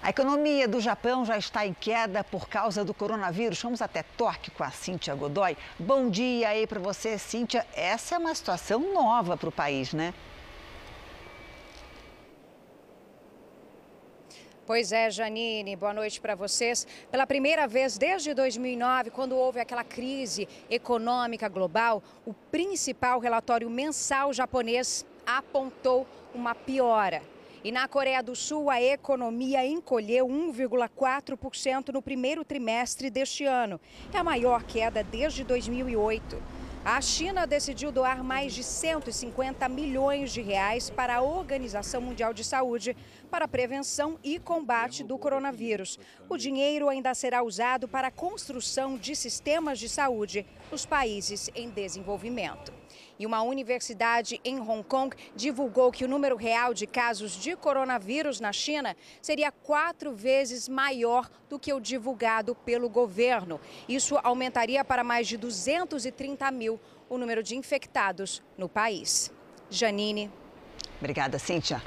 A economia do Japão já está em queda por causa do coronavírus. Vamos até Tóquio com a Cíntia Godoy. Bom dia aí para você, Cíntia. Essa é uma situação nova para o país, né? Pois é, Janine, boa noite para vocês. Pela primeira vez desde 2009, quando houve aquela crise econômica global, o principal relatório mensal japonês apontou uma piora. E na Coreia do Sul, a economia encolheu 1,4% no primeiro trimestre deste ano. É a maior queda desde 2008. A China decidiu doar mais de 150 milhões de reais para a Organização Mundial de Saúde para a prevenção e combate do coronavírus. O dinheiro ainda será usado para a construção de sistemas de saúde nos países em desenvolvimento. E uma universidade em Hong Kong divulgou que o número real de casos de coronavírus na China seria quatro vezes maior do que o divulgado pelo governo. Isso aumentaria para mais de 230 mil o número de infectados no país. Janine. Obrigada, Cíntia.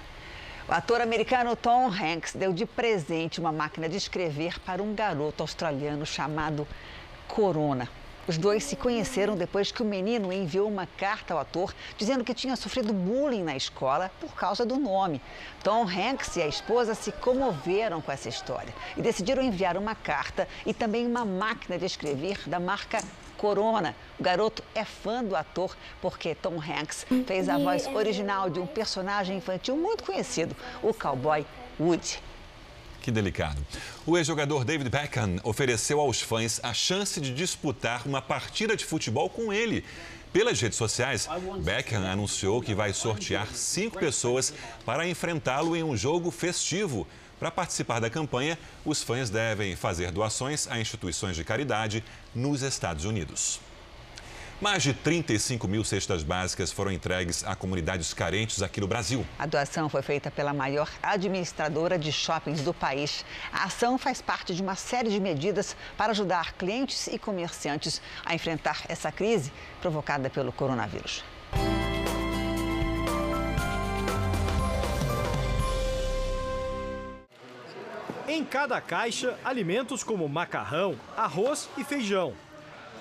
O ator americano Tom Hanks deu de presente uma máquina de escrever para um garoto australiano chamado Corona. Os dois se conheceram depois que o menino enviou uma carta ao ator dizendo que tinha sofrido bullying na escola por causa do nome. Tom Hanks e a esposa se comoveram com essa história e decidiram enviar uma carta e também uma máquina de escrever da marca Corona. O garoto é fã do ator porque Tom Hanks fez a voz original de um personagem infantil muito conhecido, o cowboy Woody. Que delicado. O ex-jogador David Beckham ofereceu aos fãs a chance de disputar uma partida de futebol com ele. Pelas redes sociais, Beckham anunciou que vai sortear cinco pessoas para enfrentá-lo em um jogo festivo. Para participar da campanha, os fãs devem fazer doações a instituições de caridade nos Estados Unidos. Mais de 35 mil cestas básicas foram entregues a comunidades carentes aqui no Brasil. A doação foi feita pela maior administradora de shoppings do país. A ação faz parte de uma série de medidas para ajudar clientes e comerciantes a enfrentar essa crise provocada pelo coronavírus. Em cada caixa, alimentos como macarrão, arroz e feijão.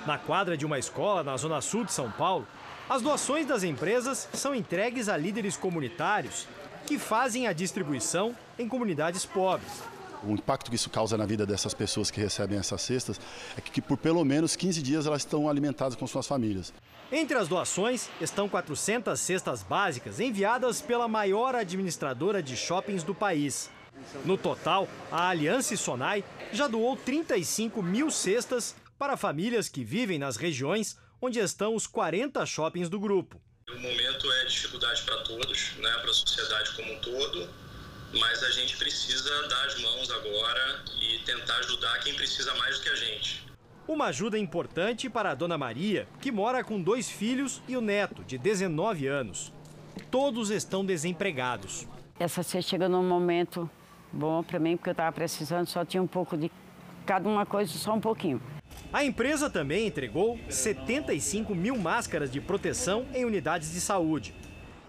Na quadra de uma escola na zona sul de São Paulo, as doações das empresas são entregues a líderes comunitários que fazem a distribuição em comunidades pobres. O impacto que isso causa na vida dessas pessoas que recebem essas cestas é que, por pelo menos 15 dias elas estão alimentadas com suas famílias. Entre as doações estão 400 cestas básicas enviadas pela maior administradora de shoppings do país. No total, a Aliança Sonai já doou 35 mil cestas para famílias que vivem nas regiões onde estão os 40 shoppings do grupo. O momento é dificuldade para todos, né, para a sociedade como um todo, mas a gente precisa dar as mãos agora e tentar ajudar quem precisa mais do que a gente. Uma ajuda importante para a dona Maria, que mora com dois filhos e o neto, de 19 anos. Todos estão desempregados. Essa cesta chega num momento bom para mim, porque eu estava precisando, só tinha um pouco de cada uma coisa, só um pouquinho. A empresa também entregou 75 mil máscaras de proteção em unidades de saúde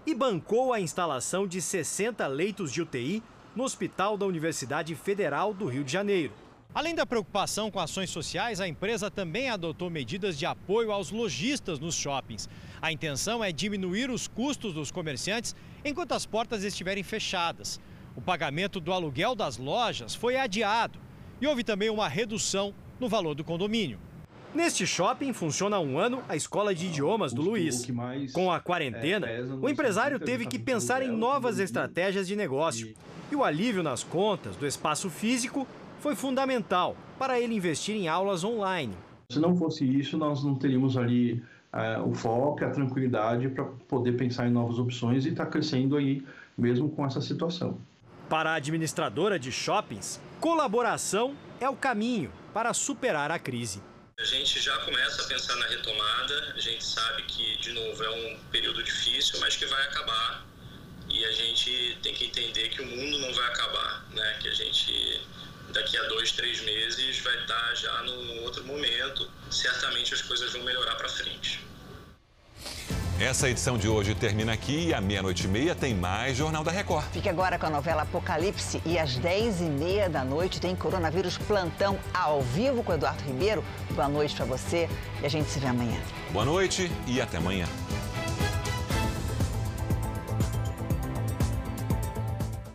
e bancou a instalação de 60 leitos de UTI no Hospital da Universidade Federal do Rio de Janeiro. Além da preocupação com ações sociais, a empresa também adotou medidas de apoio aos lojistas nos shoppings. A intenção é diminuir os custos dos comerciantes enquanto as portas estiverem fechadas. O pagamento do aluguel das lojas foi adiado e houve também uma redução no valor do condomínio. Neste shopping funciona há um ano a escola de idiomas do Luiz. Com a quarentena, o empresário teve que pensar em novas estratégias de negócio. E o alívio nas contas do espaço físico foi fundamental para ele investir em aulas online. Se não fosse isso, nós não teríamos ali uh, o foco, a tranquilidade para poder pensar em novas opções e estar tá crescendo aí mesmo com essa situação. Para a administradora de shoppings, colaboração é o caminho para superar a crise. A gente já começa a pensar na retomada, a gente sabe que, de novo, é um período difícil, mas que vai acabar. E a gente tem que entender que o mundo não vai acabar, né? Que a gente, daqui a dois, três meses, vai estar já num outro momento. Certamente as coisas vão melhorar para frente. Essa edição de hoje termina aqui e à meia-noite e meia tem mais Jornal da Record. Fique agora com a novela Apocalipse e às 10h30 da noite tem Coronavírus Plantão ao vivo com Eduardo Ribeiro. Boa noite para você e a gente se vê amanhã. Boa noite e até amanhã.